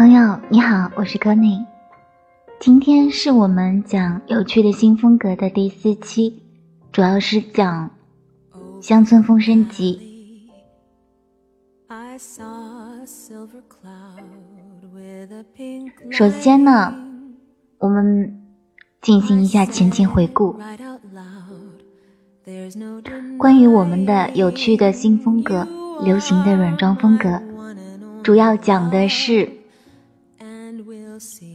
朋友你好，我是柯内。今天是我们讲有趣的新风格的第四期，主要是讲乡村风声集。首先呢，我们进行一下前情回顾。关于我们的有趣的新风格、流行的软装风格，主要讲的是。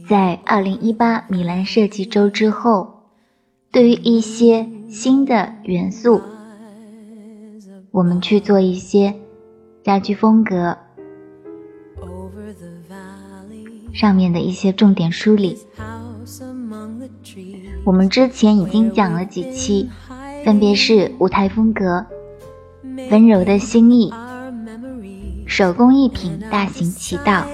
在二零一八米兰设计周之后，对于一些新的元素，我们去做一些家居风格上面的一些重点梳理。我们之前已经讲了几期，分别是舞台风格、温柔的心意、手工艺品大行其道。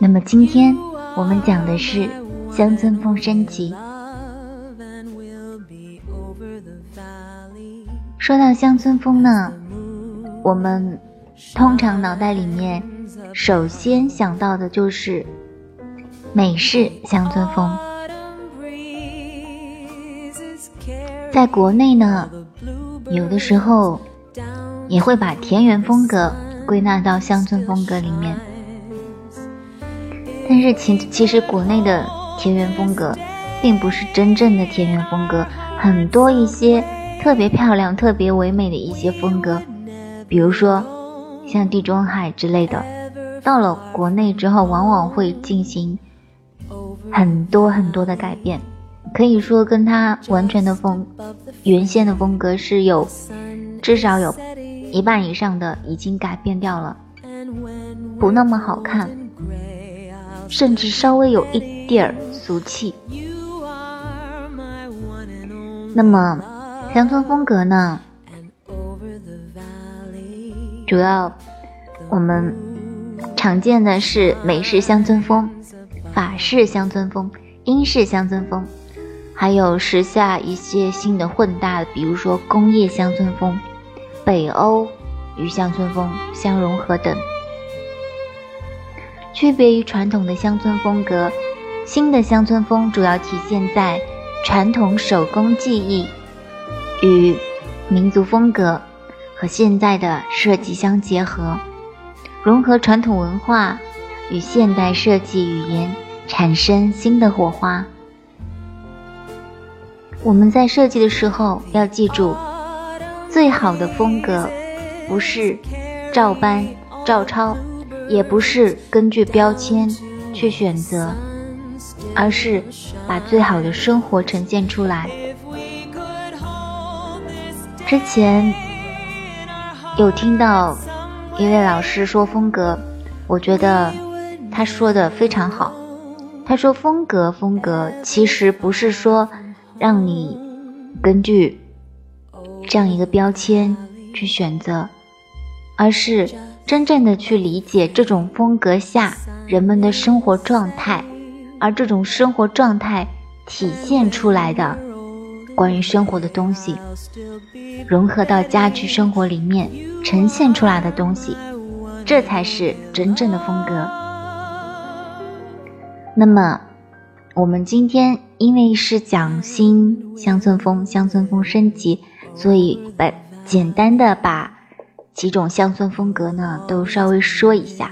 那么今天。我们讲的是乡村风升级。说到乡村风呢，我们通常脑袋里面首先想到的就是美式乡村风。在国内呢，有的时候也会把田园风格归纳到乡村风格里面。但是其其实国内的田园风格，并不是真正的田园风格，很多一些特别漂亮、特别唯美的一些风格，比如说像地中海之类的，到了国内之后，往往会进行很多很多的改变，可以说跟它完全的风原先的风格是有至少有一半以上的已经改变掉了，不那么好看。甚至稍微有一点儿俗气。那么，乡村风格呢？主要我们常见的是美式乡村风、法式乡村风、英式乡村风，还有时下一些新的混搭，比如说工业乡村风、北欧与乡村风相融合等。区别于传统的乡村风格，新的乡村风主要体现在传统手工技艺与民族风格和现代的设计相结合，融合传统文化与现代设计语言，产生新的火花。我们在设计的时候要记住，最好的风格不是照搬照抄。也不是根据标签去选择，而是把最好的生活呈现出来。之前有听到一位老师说风格，我觉得他说的非常好。他说风格风格其实不是说让你根据这样一个标签去选择，而是。真正的去理解这种风格下人们的生活状态，而这种生活状态体现出来的关于生活的东西，融合到家居生活里面呈现出来的东西，这才是真正的风格。那么，我们今天因为是讲新乡村风，乡村风升级，所以把简单的把。几种乡村风格呢，都稍微说一下。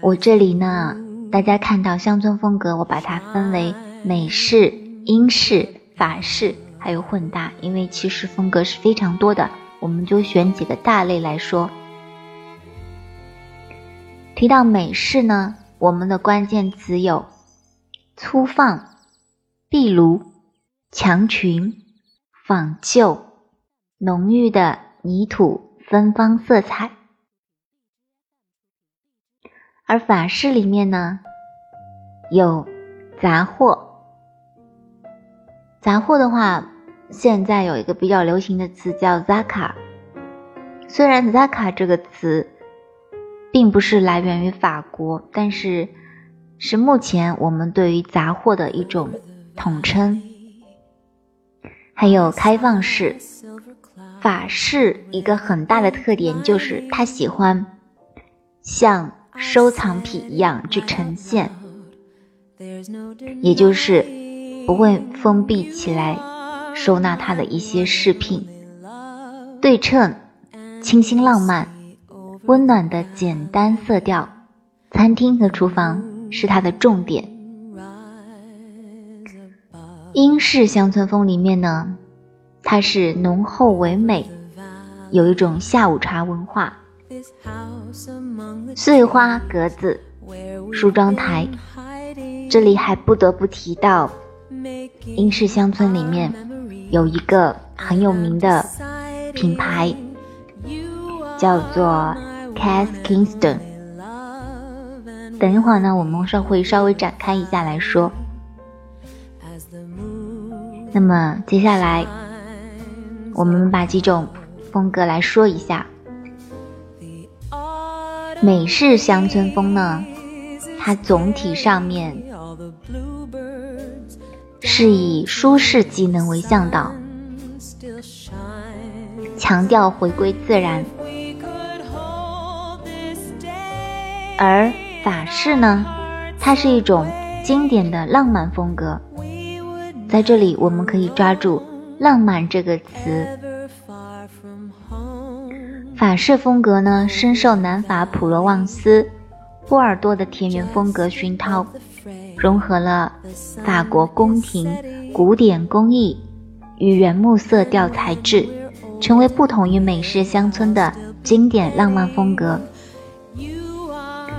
我这里呢，大家看到乡村风格，我把它分为美式、英式、法式，还有混搭，因为其实风格是非常多的，我们就选几个大类来说。提到美式呢，我们的关键词有粗放、壁炉、墙裙、仿旧、浓郁的。泥土芬芳色彩，而法式里面呢有杂货。杂货的话，现在有一个比较流行的词叫 “zaka”。虽然 “zaka” 这个词并不是来源于法国，但是是目前我们对于杂货的一种统称。还有开放式。法式一个很大的特点就是他喜欢像收藏品一样去呈现，也就是不会封闭起来收纳它的一些饰品，对称、清新浪漫、温暖的简单色调，餐厅和厨房是它的重点。英式乡村风里面呢，它是浓厚唯美，有一种下午茶文化。碎花格子梳妆台，这里还不得不提到英式乡村里面有一个很有名的品牌，叫做 Cass Kingston。等一会儿呢，我们稍会稍微展开一下来说。那么接下来，我们把几种风格来说一下。美式乡村风呢，它总体上面是以舒适机能为向导，强调回归自然；而法式呢，它是一种经典的浪漫风格。在这里，我们可以抓住“浪漫”这个词。法式风格呢，深受南法普罗旺斯、波尔多的田园风格熏陶，融合了法国宫廷古典工艺与原木色调材质，成为不同于美式乡村的经典浪漫风格。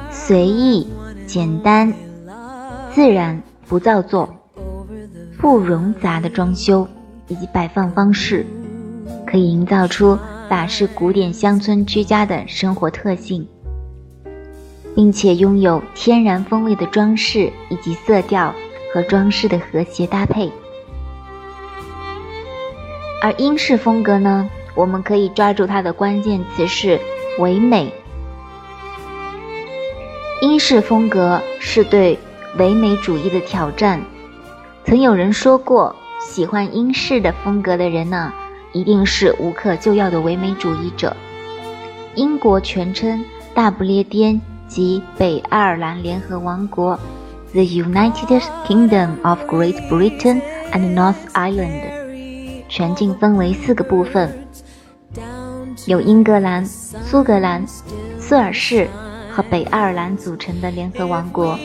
随意、简单、自然、不造作、不冗杂的装修以及摆放方式，可以营造出。法式古典乡村居家的生活特性，并且拥有天然风味的装饰以及色调和装饰的和谐搭配。而英式风格呢，我们可以抓住它的关键词是唯美。英式风格是对唯美主义的挑战。曾有人说过，喜欢英式的风格的人呢。一定是无可救药的唯美主义者。英国全称大不列颠及北爱尔兰联合王国 （The United Kingdom of Great Britain and North Ireland），全境分为四个部分，由英格兰、苏格兰、苏尔士和北爱尔兰组成的联合王国，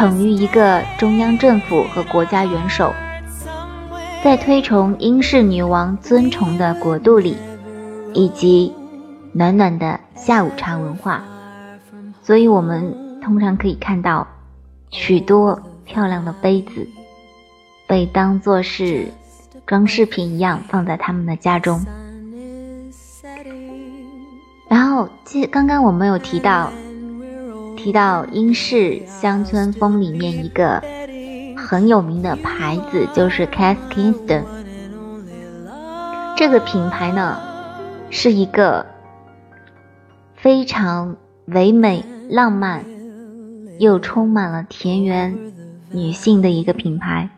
等于一个中央政府和国家元首。在推崇英式女王尊崇的国度里，以及暖暖的下午茶文化，所以我们通常可以看到许多漂亮的杯子被当做是装饰品一样放在他们的家中。然后，记刚刚我们有提到提到英式乡村风里面一个。很有名的牌子就是 Cass Kingston，这个品牌呢是一个非常唯美、浪漫又充满了田园女性的一个品牌。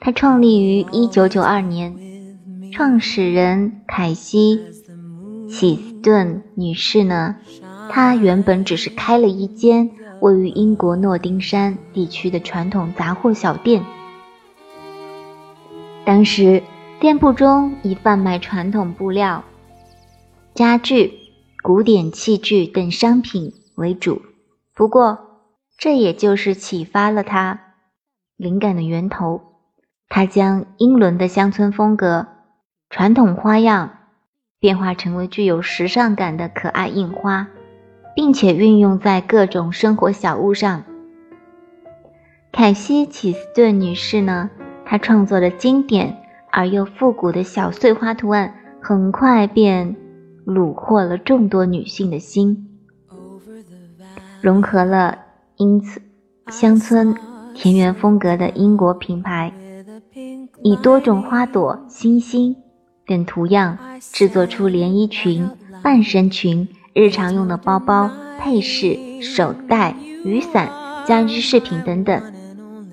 它创立于1992年，创始人凯西·启斯顿女士呢，他原本只是开了一间。位于英国诺丁山地区的传统杂货小店，当时店铺中以贩卖传统布料、家具、古典器具等商品为主。不过，这也就是启发了他灵感的源头。他将英伦的乡村风格、传统花样变化成为具有时尚感的可爱印花。并且运用在各种生活小物上。凯西·启斯顿女士呢，她创作的经典而又复古的小碎花图案，很快便虏获了众多女性的心，融合了因此乡村田园风格的英国品牌，以多种花朵、星星等图样制作出连衣裙、半身裙。日常用的包包、配饰、手袋、雨伞、家居饰品等等，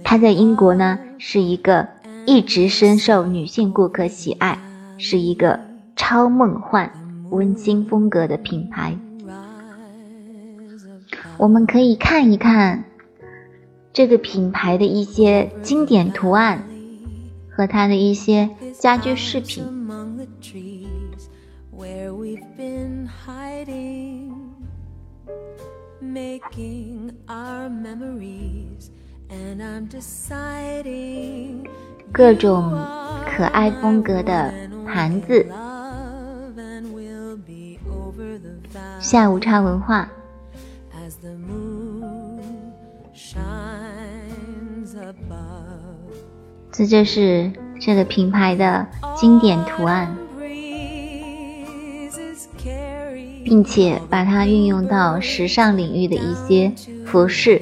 它在英国呢是一个一直深受女性顾客喜爱，是一个超梦幻、温馨风格的品牌。我们可以看一看这个品牌的一些经典图案和它的一些家居饰品。各种可爱风格的盘子，下午茶文化，这就是这个品牌的经典图案。并且把它运用到时尚领域的一些服饰。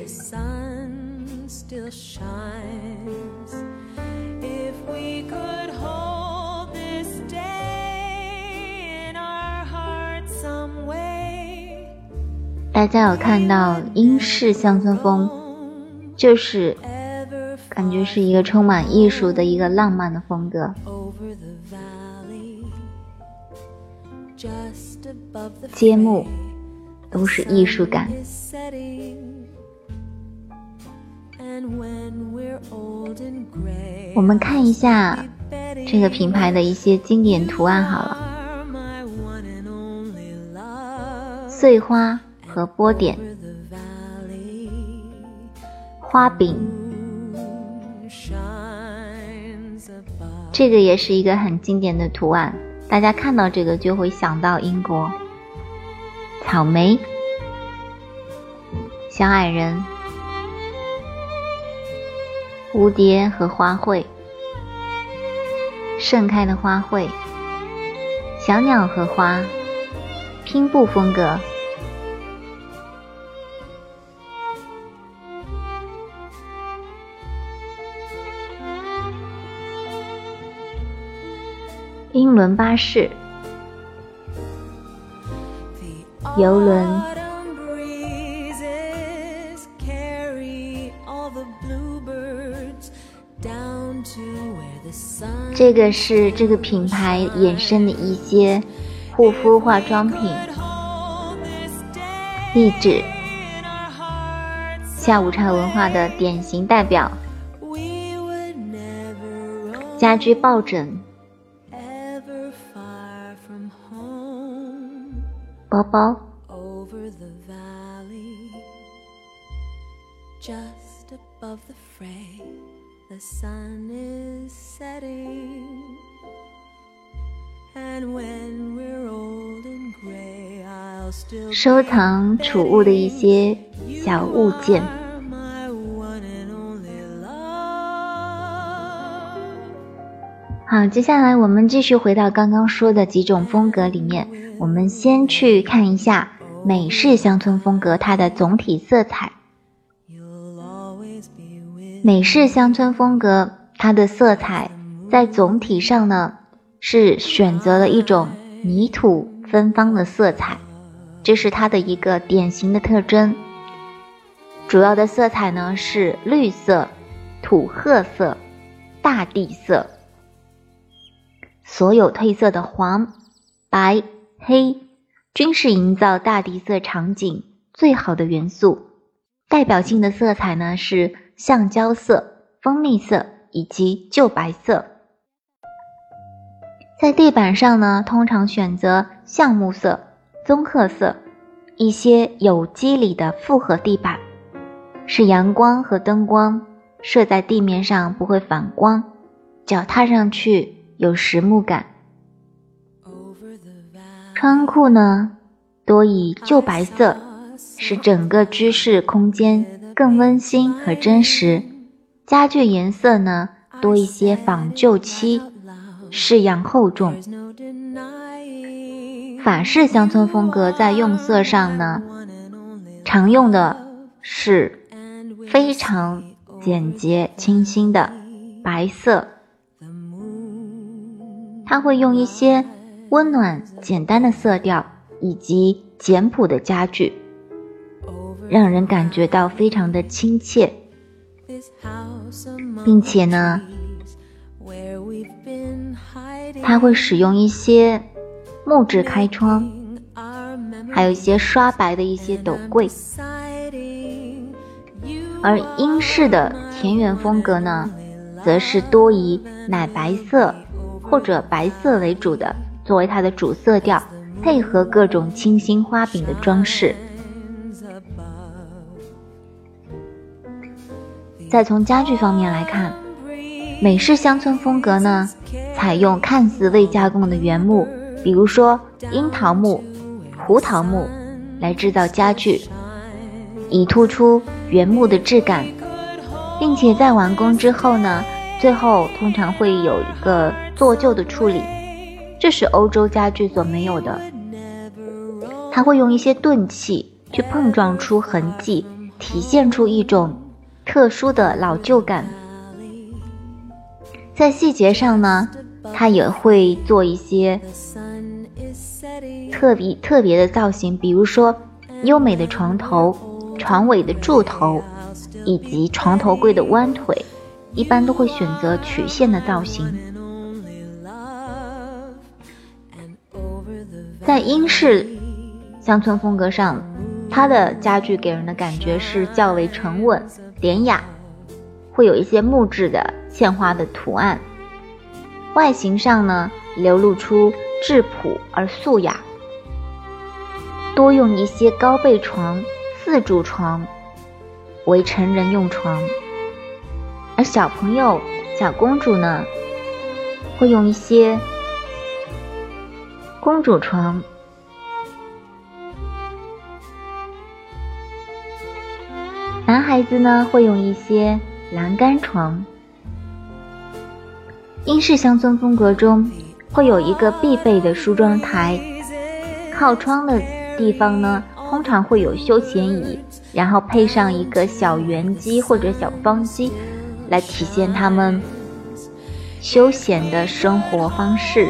大家有看到英式乡村风，就是感觉是一个充满艺术的一个浪漫的风格。揭幕都是艺术感。我们看一下这个品牌的一些经典图案好了，碎花和波点，花饼，这个也是一个很经典的图案。大家看到这个就会想到英国，草莓、小矮人、蝴蝶和花卉、盛开的花卉、小鸟和花、拼布风格。英伦巴士、游轮，这个是这个品牌衍生的一些护肤化妆品，励志下午茶文化的典型代表，家居抱枕。包包。收藏储物的一些小物件。好，接下来我们继续回到刚刚说的几种风格里面。我们先去看一下美式乡村风格，它的总体色彩。美式乡村风格，它的色彩在总体上呢是选择了一种泥土芬芳的色彩，这是它的一个典型的特征。主要的色彩呢是绿色、土褐色、大地色，所有褪色的黄、白。黑均是营造大地色场景最好的元素，代表性的色彩呢是橡胶色、蜂蜜色以及旧白色。在地板上呢，通常选择橡木色、棕褐色，一些有机理的复合地板，使阳光和灯光射在地面上不会反光，脚踏上去有实木感。窗户呢，多以旧白色，使整个居室空间更温馨和真实。家具颜色呢，多一些仿旧漆，式样厚重。法式乡村风格在用色上呢，常用的是非常简洁清新的白色，它会用一些。温暖、简单的色调以及简朴的家具，让人感觉到非常的亲切，并且呢，它会使用一些木质开窗，还有一些刷白的一些斗柜，而英式的田园风格呢，则是多以奶白色或者白色为主的作为它的主色调，配合各种清新花柄的装饰。再从家具方面来看，美式乡村风格呢，采用看似未加工的原木，比如说樱桃木、胡桃木，来制造家具，以突出原木的质感，并且在完工之后呢，最后通常会有一个做旧的处理，这是欧洲家具所没有的。它会用一些钝器去碰撞出痕迹，体现出一种。特殊的老旧感，在细节上呢，它也会做一些特别特别的造型，比如说优美的床头、床尾的柱头，以及床头柜的弯腿，一般都会选择曲线的造型。在英式乡村风格上，它的家具给人的感觉是较为沉稳。典雅，会有一些木质的嵌花的图案，外形上呢流露出质朴而素雅，多用一些高背床、四柱床为成人用床，小朋友、小公主呢会用一些公主床。男孩子呢会用一些栏杆床。英式乡村风格中会有一个必备的梳妆台，靠窗的地方呢通常会有休闲椅，然后配上一个小圆机或者小方机，来体现他们休闲的生活方式。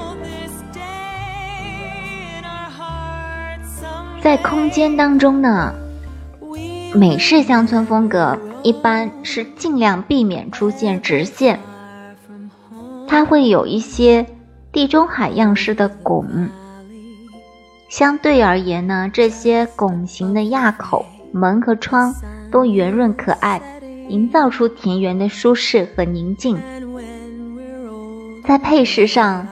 在空间当中呢。美式乡村风格一般是尽量避免出现直线，它会有一些地中海样式的拱。相对而言呢，这些拱形的垭口门和窗都圆润可爱，营造出田园的舒适和宁静。在配饰上，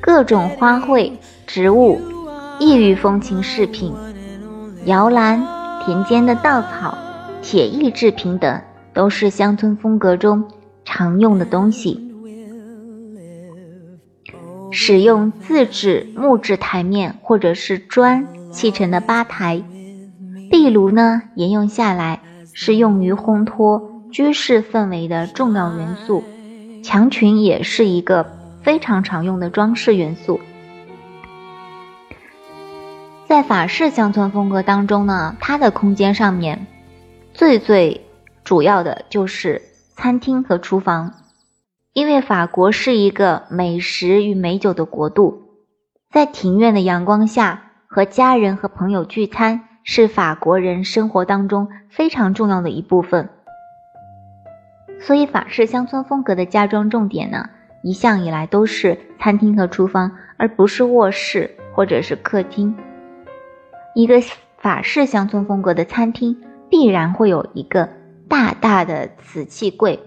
各种花卉、植物、异域风情饰品、摇篮。田间的稻草、铁艺制品等，都是乡村风格中常用的东西。使用自制木质台面或者是砖砌成的吧台，壁炉呢沿用下来，是用于烘托居室氛围的重要元素。墙裙也是一个非常常用的装饰元素。在法式乡村风格当中呢，它的空间上面最最主要的就是餐厅和厨房，因为法国是一个美食与美酒的国度，在庭院的阳光下和家人和朋友聚餐是法国人生活当中非常重要的一部分，所以法式乡村风格的家装重点呢，一向以来都是餐厅和厨房，而不是卧室或者是客厅。一个法式乡村风格的餐厅必然会有一个大大的瓷器柜，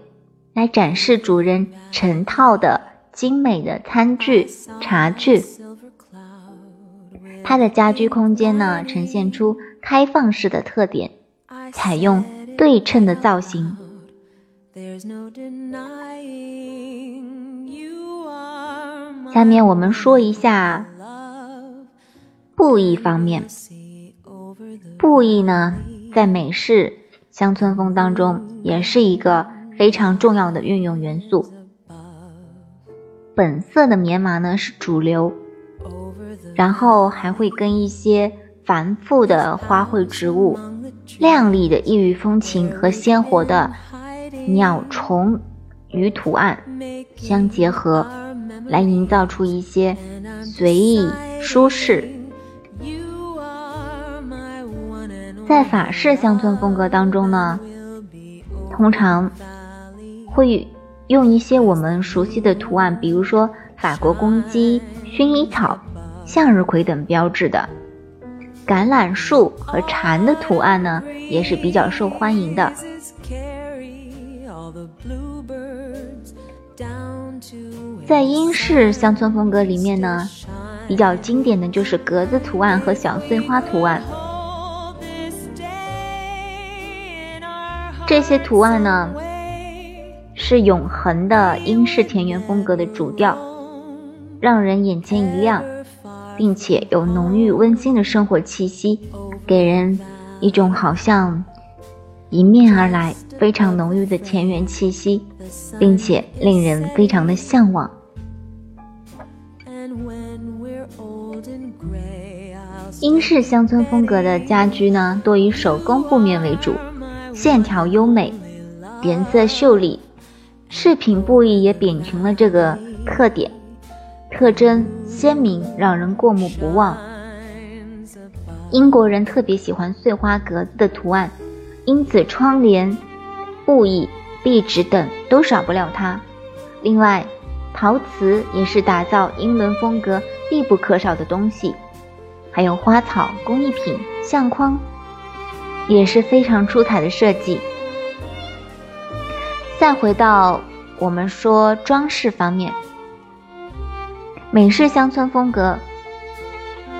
来展示主人成套的精美的餐具、茶具。它的家居空间呢，呈现出开放式的特点，采用对称的造型。下面我们说一下布艺方面。布艺呢，在美式乡村风当中也是一个非常重要的运用元素。本色的棉麻呢是主流，然后还会跟一些繁复的花卉植物、亮丽的异域风情和鲜活的鸟虫鱼图案相结合，来营造出一些随意舒适。在法式乡村风格当中呢，通常会用一些我们熟悉的图案，比如说法国公鸡、薰衣草、向日葵等标志的。橄榄树和蝉的图案呢，也是比较受欢迎的。在英式乡村风格里面呢，比较经典的就是格子图案和小碎花图案。这些图案呢，是永恒的英式田园风格的主调，让人眼前一亮，并且有浓郁温馨的生活气息，给人一种好像迎面而来非常浓郁的田园气息，并且令人非常的向往。英式乡村风格的家居呢，多以手工布面为主，线条优美，颜色秀丽，饰品布艺也秉承了这个特点，特征鲜明，让人过目不忘。英国人特别喜欢碎花格子的图案，因此窗帘、布艺、壁纸等都少不了它。另外，陶瓷也是打造英伦风格必不可少的东西。还有花草工艺品、相框，也是非常出彩的设计。再回到我们说装饰方面，美式乡村风格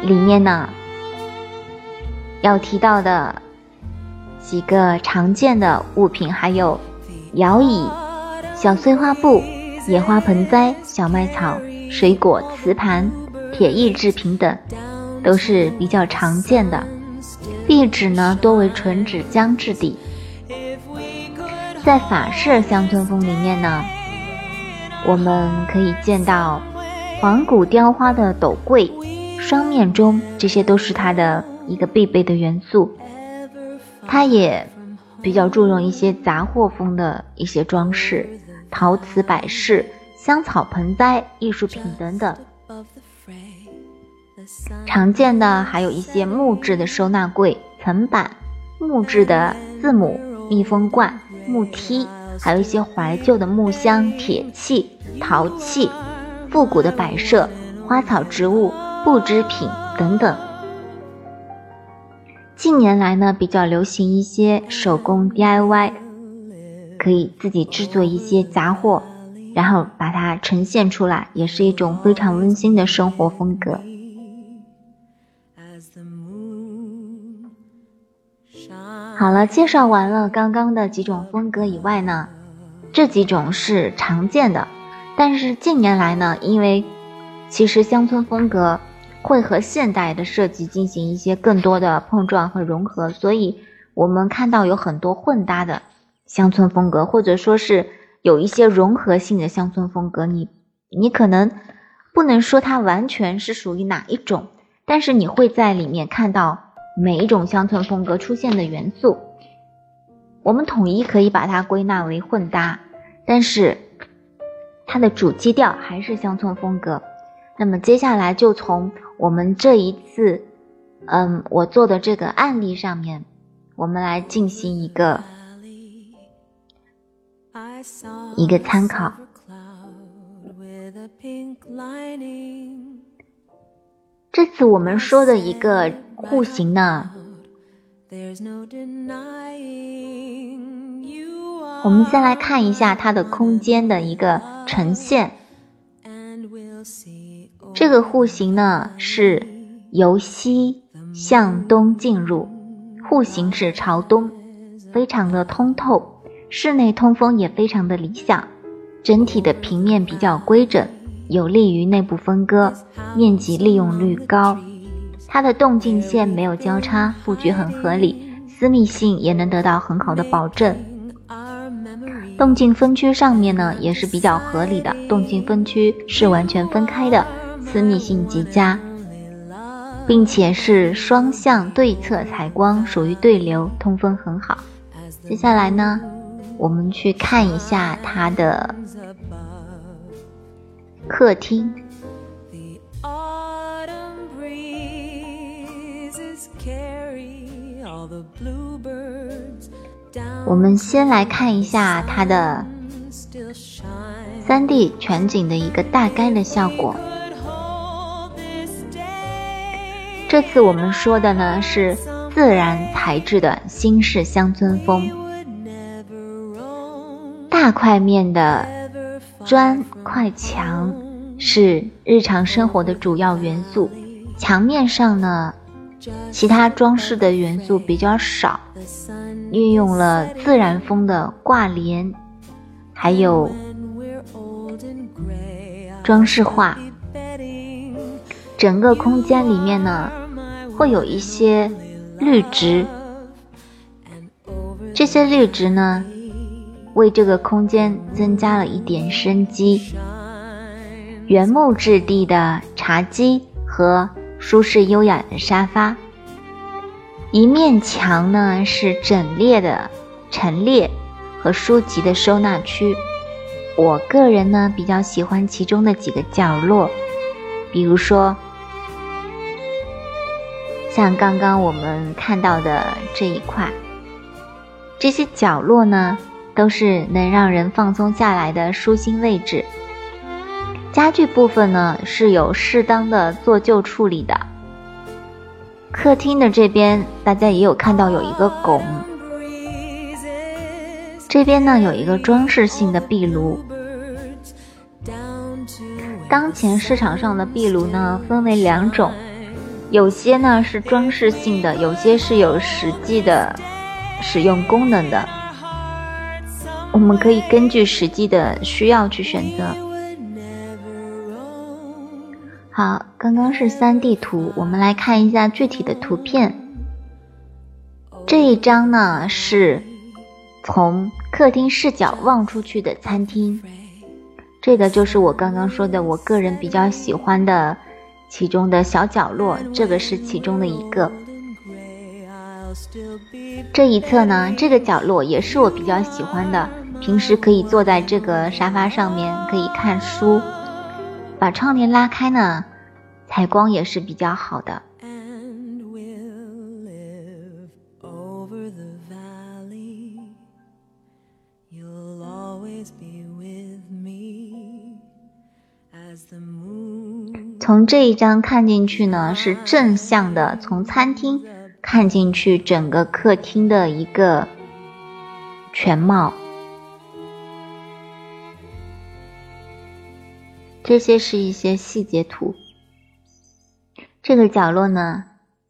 里面呢，要提到的几个常见的物品，还有摇椅、小碎花布、野花盆栽、小麦草、水果、瓷盘、铁艺制品等。都是比较常见的，壁纸呢多为纯纸浆质地。在法式乡村风里面呢，我们可以见到黄古雕花的斗柜、双面钟，这些都是它的一个必备的元素。它也比较注重一些杂货风的一些装饰，陶瓷摆饰、香草盆栽、艺术品等等。常见的还有一些木质的收纳柜、层板、木质的字母密封罐、木梯，还有一些怀旧的木箱、铁器、陶器、复古的摆设、花草植物、布织品等等。近年来呢，比较流行一些手工 DIY，可以自己制作一些杂货，然后把它呈现出来，也是一种非常温馨的生活风格。好了，介绍完了刚刚的几种风格以外呢，这几种是常见的。但是近年来呢，因为其实乡村风格会和现代的设计进行一些更多的碰撞和融合，所以我们看到有很多混搭的乡村风格，或者说是有一些融合性的乡村风格。你你可能不能说它完全是属于哪一种，但是你会在里面看到。每一种乡村风格出现的元素，我们统一可以把它归纳为混搭，但是它的主基调还是乡村风格。那么接下来就从我们这一次，嗯，我做的这个案例上面，我们来进行一个一个参考。这次我们说的一个。户型呢，There's no denying？我们先来看一下它的空间的一个呈现。这个户型呢是由西向东进入，户型是朝东，非常的通透，室内通风也非常的理想，整体的平面比较规整，有利于内部分割，面积利用率高。它的动静线没有交叉，布局很合理，私密性也能得到很好的保证。动静分区上面呢也是比较合理的，动静分区是完全分开的，私密性极佳，并且是双向对侧采光，属于对流，通风很好。接下来呢，我们去看一下它的客厅。我们先来看一下它的三 D 全景的一个大概的效果。这次我们说的呢是自然材质的新式乡村风，大块面的砖块墙是日常生活的主要元素，墙面上呢，其他装饰的元素比较少，运用了自然风的挂帘，还有装饰画。整个空间里面呢，会有一些绿植，这些绿植呢，为这个空间增加了一点生机。原木质地的茶几和舒适优雅的沙发，一面墙呢是整列的陈列和书籍的收纳区。我个人呢比较喜欢其中的几个角落，比如说。像刚刚我们看到的这一块，这些角落呢，都是能让人放松下来的舒心位置。家具部分呢，是有适当的做旧处理的。客厅的这边，大家也有看到有一个拱，这边呢有一个装饰性的壁炉。当前市场上的壁炉呢，分为两种。有些呢是装饰性的，有些是有实际的使用功能的。我们可以根据实际的需要去选择。好，刚刚是三 D 图，我们来看一下具体的图片。这一张呢是从客厅视角望出去的餐厅，这个就是我刚刚说的，我个人比较喜欢的。其中的小角落，这个是其中的一个。这一侧呢，这个角落也是我比较喜欢的，平时可以坐在这个沙发上面，可以看书。把窗帘拉开呢，采光也是比较好的。从这一张看进去呢，是正向的，从餐厅看进去整个客厅的一个全貌。这些是一些细节图。这个角落呢，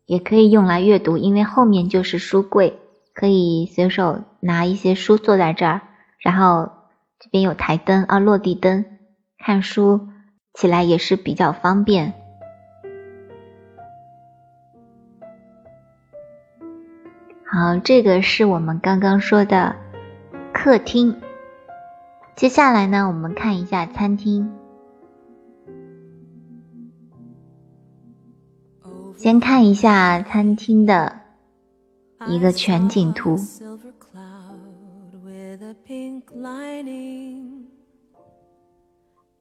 也可以用来阅读，因为后面就是书柜，可以随手拿一些书坐在这儿，然后这边有台灯啊，落地灯，看书。起来也是比较方便。好，这个是我们刚刚说的客厅。接下来呢，我们看一下餐厅。先看一下餐厅的一个全景图。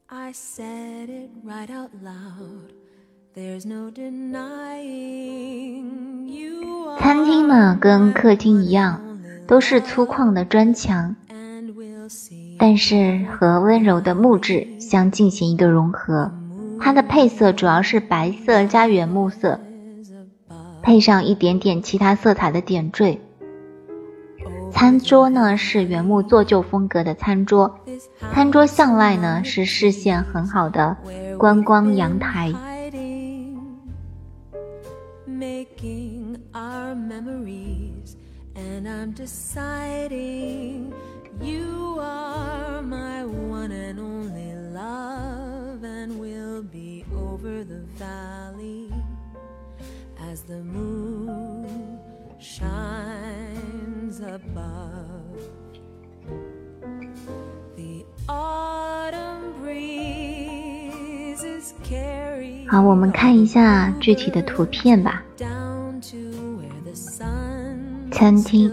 I said it right out loud. There's no denying you. 餐厅呢，跟客厅一样，都是粗犷的砖墙，但是和温柔的木质相进行一个融合。它的配色主要是白色加原木色，配上一点点其他色彩的点缀。餐桌呢是原木做旧风格的餐桌，餐桌向外呢是视线很好的观光阳台。好，我们看一下具体的图片吧。餐厅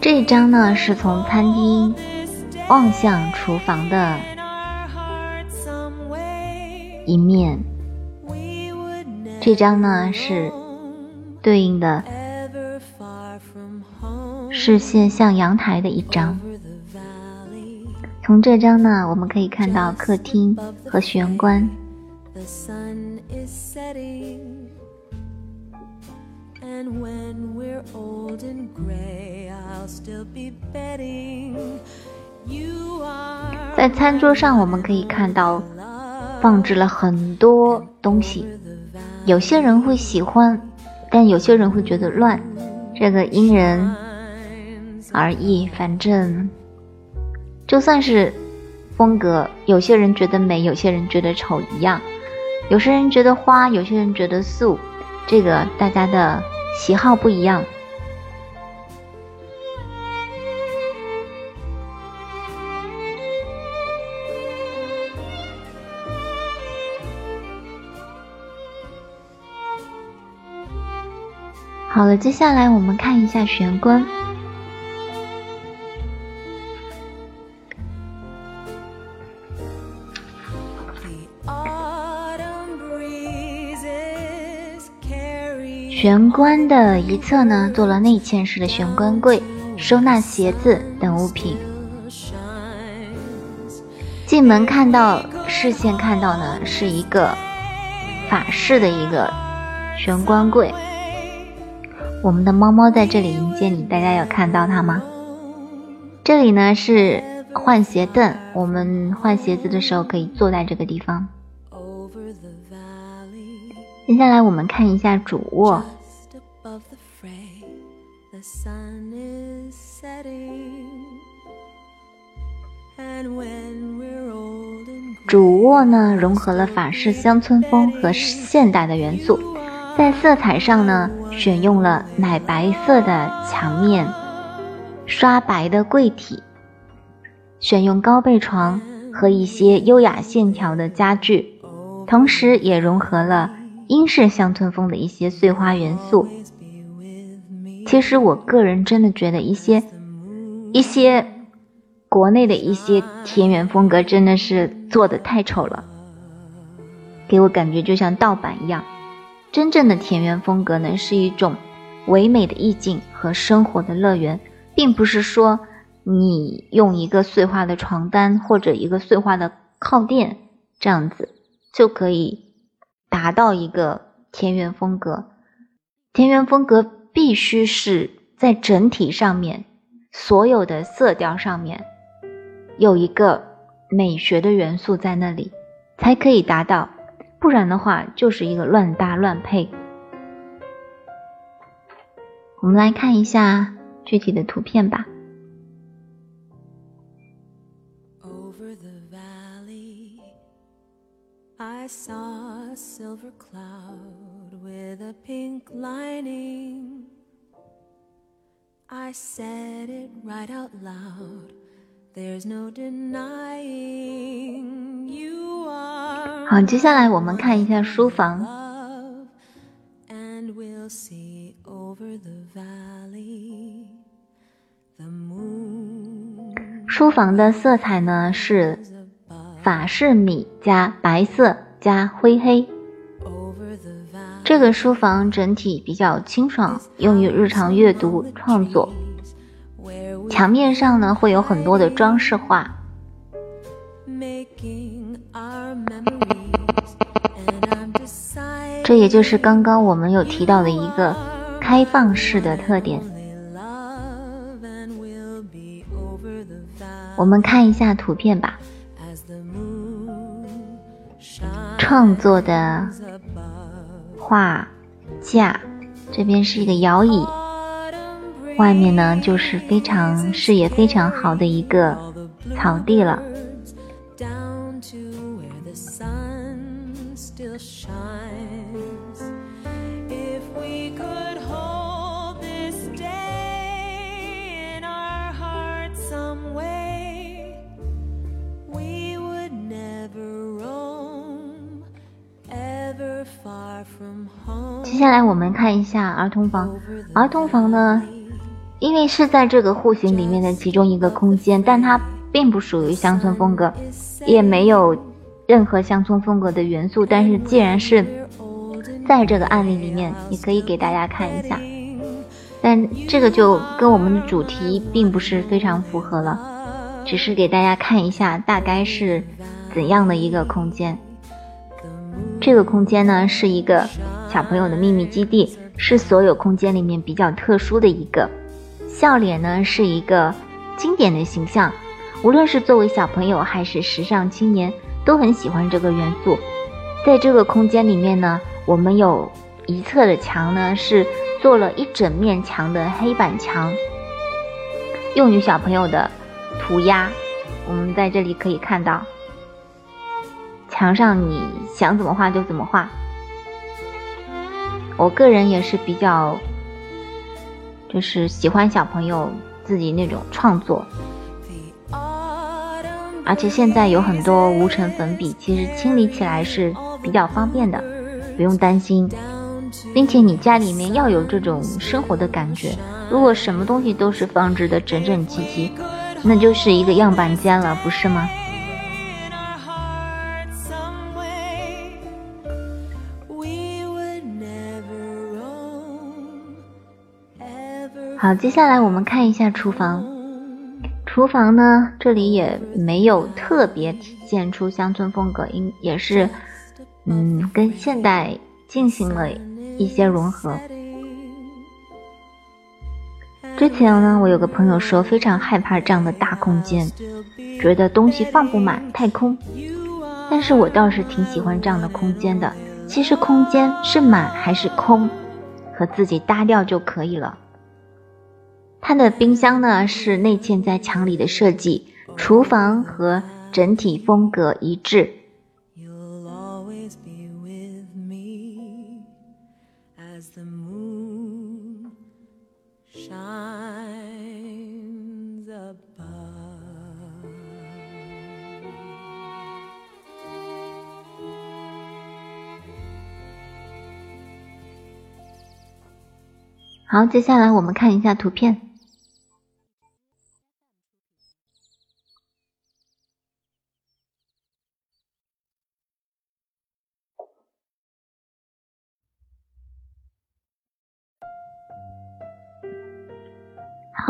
这张呢，是从餐厅望向厨房的一面。这张呢是对应的视线向阳台的一张。从这张呢，我们可以看到客厅和玄关，在餐桌上，我们可以看到放置了很多东西。有些人会喜欢，但有些人会觉得乱，这个因人而异。反正就算是风格，有些人觉得美，有些人觉得丑一样。有些人觉得花，有些人觉得素，这个大家的喜好不一样。好了，接下来我们看一下玄关。玄关的一侧呢，做了内嵌式的玄关柜，收纳鞋子等物品。进门看到，视线看到呢，是一个法式的一个玄关柜。我们的猫猫在这里迎接你，大家有看到它吗？这里呢是换鞋凳，我们换鞋子的时候可以坐在这个地方。接下来我们看一下主卧。主卧呢融合了法式乡村风和现代的元素。在色彩上呢，选用了奶白色的墙面，刷白的柜体，选用高背床和一些优雅线条的家具，同时也融合了英式乡村风的一些碎花元素。其实我个人真的觉得一些一些国内的一些田园风格真的是做的太丑了，给我感觉就像盗版一样。真正的田园风格呢，是一种唯美的意境和生活的乐园，并不是说你用一个碎花的床单或者一个碎花的靠垫这样子就可以达到一个田园风格。田园风格必须是在整体上面，所有的色调上面有一个美学的元素在那里，才可以达到。不然的话，就是一个乱搭乱配。我们来看一下具体的图片吧。好，接下来我们看一下书房。书房的色彩呢是法式米加白色加灰黑。这个书房整体比较清爽，用于日常阅读创作。墙面上呢会有很多的装饰画。这也就是刚刚我们有提到的一个开放式的特点。我们看一下图片吧。创作的画架，这边是一个摇椅，外面呢就是非常视野非常好的一个草地了。接下来我们看一下儿童房。儿童房呢，因为是在这个户型里面的其中一个空间，但它并不属于乡村风格，也没有任何乡村风格的元素。但是既然是在这个案例里面，也可以给大家看一下。但这个就跟我们的主题并不是非常符合了，只是给大家看一下大概是怎样的一个空间。这个空间呢是一个小朋友的秘密基地，是所有空间里面比较特殊的一个。笑脸呢是一个经典的形象，无论是作为小朋友还是时尚青年，都很喜欢这个元素。在这个空间里面呢，我们有一侧的墙呢是做了一整面墙的黑板墙，用于小朋友的涂鸦。我们在这里可以看到。墙上你想怎么画就怎么画。我个人也是比较，就是喜欢小朋友自己那种创作，而且现在有很多无尘粉笔，其实清理起来是比较方便的，不用担心。并且你家里面要有这种生活的感觉，如果什么东西都是放置的整整齐齐，那就是一个样板间了，不是吗？好，接下来我们看一下厨房。厨房呢，这里也没有特别体现出乡村风格，应也是，嗯，跟现代进行了一些融合。之前呢，我有个朋友说非常害怕这样的大空间，觉得东西放不满，太空。但是我倒是挺喜欢这样的空间的。其实空间是满还是空，和自己搭调就可以了。它的冰箱呢是内嵌在墙里的设计，厨房和整体风格一致。好，接下来我们看一下图片。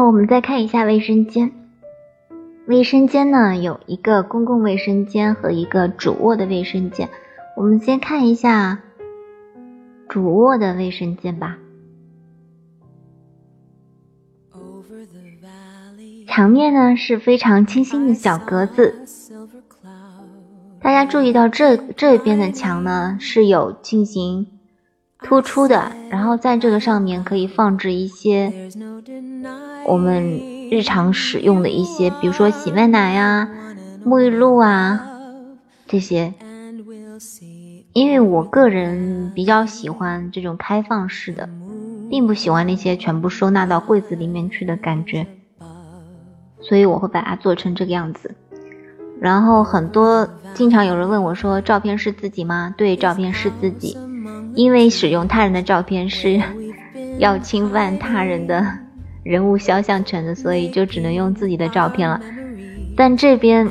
我们再看一下卫生间。卫生间呢，有一个公共卫生间和一个主卧的卫生间。我们先看一下主卧的卫生间吧。墙面呢是非常清新的小格子。大家注意到这这边的墙呢是有进行。突出的，然后在这个上面可以放置一些我们日常使用的一些，比如说洗面奶呀、沐浴露啊这些。因为我个人比较喜欢这种开放式的，并不喜欢那些全部收纳到柜子里面去的感觉，所以我会把它做成这个样子。然后很多经常有人问我说：“照片是自己吗？”对，照片是自己。因为使用他人的照片是要侵犯他人的人物肖像权的，所以就只能用自己的照片了。但这边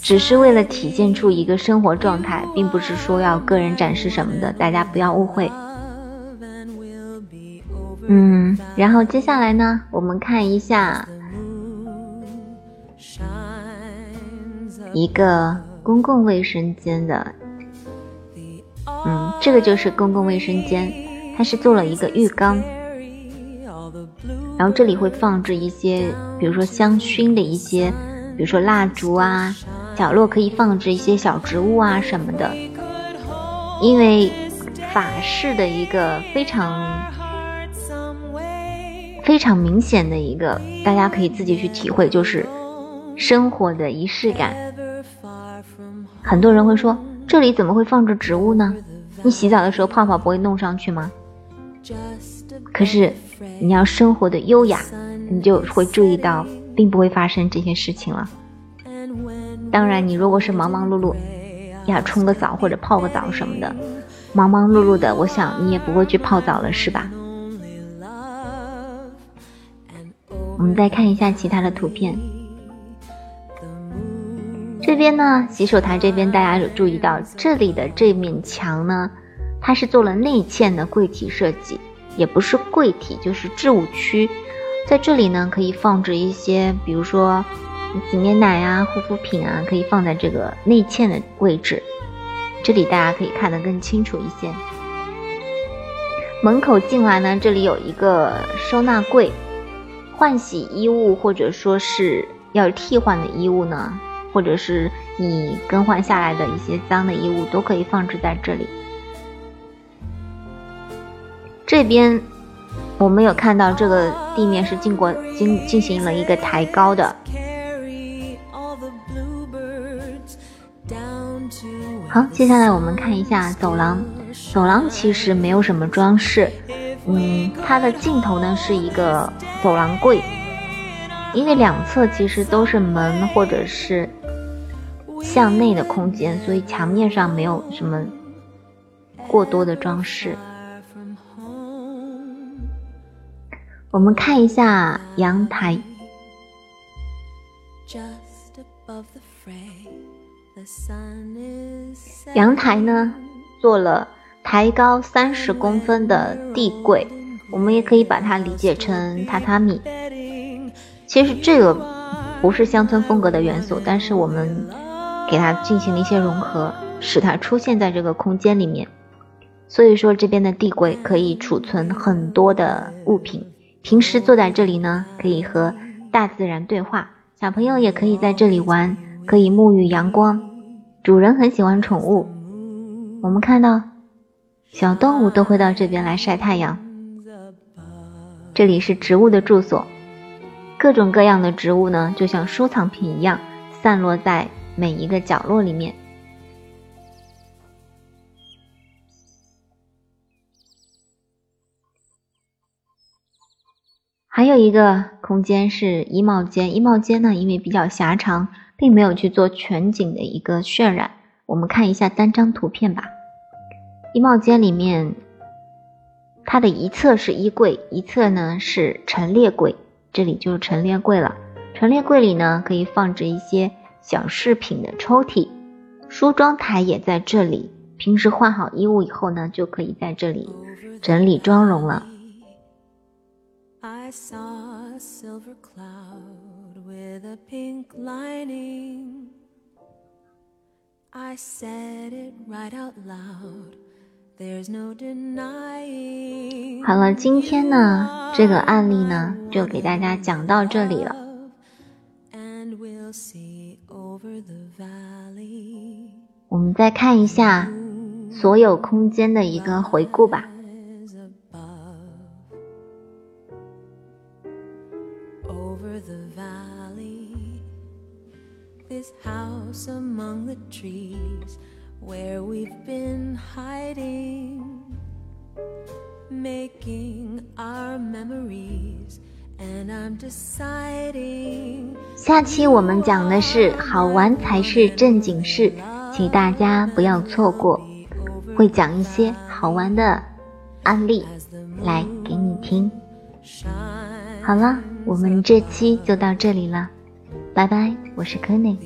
只是为了体现出一个生活状态，并不是说要个人展示什么的，大家不要误会。嗯，然后接下来呢，我们看一下一个公共卫生间的。嗯，这个就是公共卫生间，它是做了一个浴缸，然后这里会放置一些，比如说香薰的一些，比如说蜡烛啊，角落可以放置一些小植物啊什么的。因为法式的一个非常非常明显的一个，大家可以自己去体会，就是生活的仪式感。很多人会说。这里怎么会放置植物呢？你洗澡的时候泡泡不会弄上去吗？可是你要生活的优雅，你就会注意到，并不会发生这些事情了。当然，你如果是忙忙碌碌，呀冲个澡或者泡个澡什么的，忙忙碌碌的，我想你也不会去泡澡了，是吧？我们再看一下其他的图片。这边呢，洗手台这边大家有注意到，这里的这面墙呢，它是做了内嵌的柜体设计，也不是柜体，就是置物区。在这里呢，可以放置一些，比如说洗面奶啊、护肤品啊，可以放在这个内嵌的位置。这里大家可以看得更清楚一些。门口进来呢，这里有一个收纳柜，换洗衣物或者说是要替换的衣物呢，或者是你更换下来的一些脏的衣物都可以放置在这里。这边我们有看到这个地面是经过进进行了一个抬高的。好，接下来我们看一下走廊。走廊其实没有什么装饰，嗯，它的尽头呢是一个走廊柜，因为两侧其实都是门或者是向内的空间，所以墙面上没有什么过多的装饰。我们看一下阳台。阳台呢，做了抬高三十公分的地柜，我们也可以把它理解成榻榻米。其实这个不是乡村风格的元素，但是我们给它进行了一些融合，使它出现在这个空间里面。所以说，这边的地柜可以储存很多的物品。平时坐在这里呢，可以和大自然对话，小朋友也可以在这里玩，可以沐浴阳光。主人很喜欢宠物，我们看到小动物都会到这边来晒太阳。这里是植物的住所，各种各样的植物呢，就像收藏品一样，散落在每一个角落里面。还有一个空间是衣帽间，衣帽间呢，因为比较狭长。并没有去做全景的一个渲染，我们看一下单张图片吧。衣帽间里面，它的一侧是衣柜，一侧呢是陈列柜，这里就是陈列柜了。陈列柜里呢可以放置一些小饰品的抽屉，梳妆台也在这里。平时换好衣物以后呢，就可以在这里整理妆容了。好了今天呢这个案例呢就给大家讲到这里了我们再看一下所有空间的一个回顾吧.下期我们讲的是好玩才是正经事，请大家不要错过，会讲一些好玩的案例来给你听。好了，我们这期就到这里了。拜拜，我是柯内。